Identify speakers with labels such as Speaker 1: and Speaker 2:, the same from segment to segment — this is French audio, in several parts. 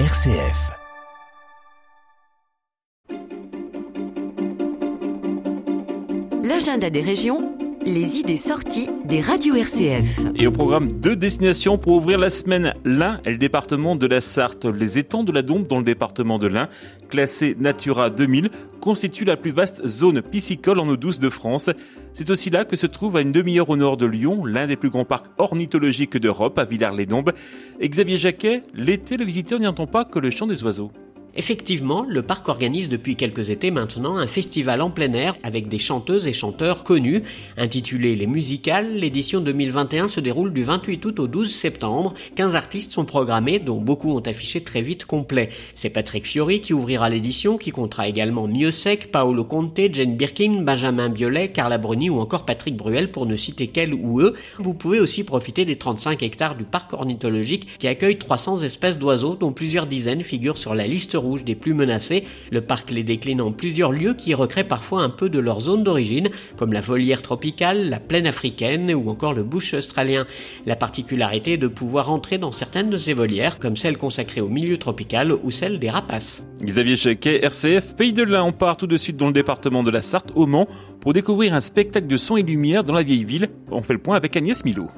Speaker 1: RCF.
Speaker 2: L'agenda des régions, les idées sorties des radios RCF.
Speaker 3: Et au programme deux destinations pour ouvrir la semaine, l'Ain et le département de la Sarthe. Les étangs de la Dombe dans le département de l'Ain, classés Natura 2000, constituent la plus vaste zone piscicole en eau douce de France. C'est aussi là que se trouve à une demi-heure au nord de Lyon, l'un des plus grands parcs ornithologiques d'Europe, à Villars-les-Dombes. Xavier Jacquet, l'été, le visiteur n'y entend pas que le chant des oiseaux.
Speaker 4: Effectivement, le parc organise depuis quelques étés maintenant un festival en plein air avec des chanteuses et chanteurs connus. Intitulé Les Musicales, l'édition 2021 se déroule du 28 août au 12 septembre. 15 artistes sont programmés, dont beaucoup ont affiché très vite complet. C'est Patrick Fiori qui ouvrira l'édition, qui comptera également Miossec, Paolo Conte, Jane Birkin, Benjamin Biolay, Carla Bruni ou encore Patrick Bruel pour ne citer qu'elle ou eux. Vous pouvez aussi profiter des 35 hectares du parc ornithologique qui accueille 300 espèces d'oiseaux dont plusieurs dizaines figurent sur la liste rouge des plus menacés. Le parc les décline en plusieurs lieux qui recréent parfois un peu de leur zone d'origine, comme la volière tropicale, la plaine africaine ou encore le bush australien. La particularité est de pouvoir entrer dans certaines de ces volières, comme celle consacrée au milieu tropical ou celle des rapaces.
Speaker 3: Xavier Chequet, RCF, Pays de l'Ain, on part tout de suite dans le département de la Sarthe, au Mans, pour découvrir un spectacle de son et lumière dans la vieille ville. On fait le point avec Agnès Milo.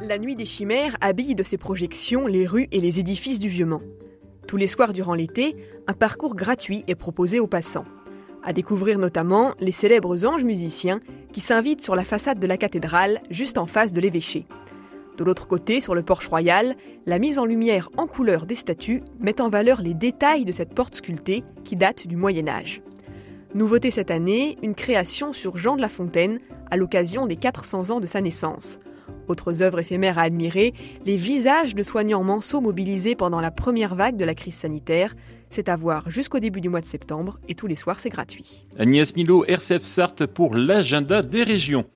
Speaker 5: La nuit des chimères habille de ses projections les rues et les édifices du Vieux-Mans. Tous les soirs durant l'été, un parcours gratuit est proposé aux passants. À découvrir notamment les célèbres anges musiciens qui s'invitent sur la façade de la cathédrale juste en face de l'évêché. De l'autre côté, sur le porche royal, la mise en lumière en couleur des statues met en valeur les détails de cette porte sculptée qui date du Moyen Âge. Nouveauté cette année, une création sur Jean de La Fontaine à l'occasion des 400 ans de sa naissance. Autres œuvres éphémères à admirer, les visages de soignants manceaux mobilisés pendant la première vague de la crise sanitaire. C'est à voir jusqu'au début du mois de septembre et tous les soirs c'est gratuit.
Speaker 3: Agnès Milo, RCF Sarthe pour l'agenda des régions.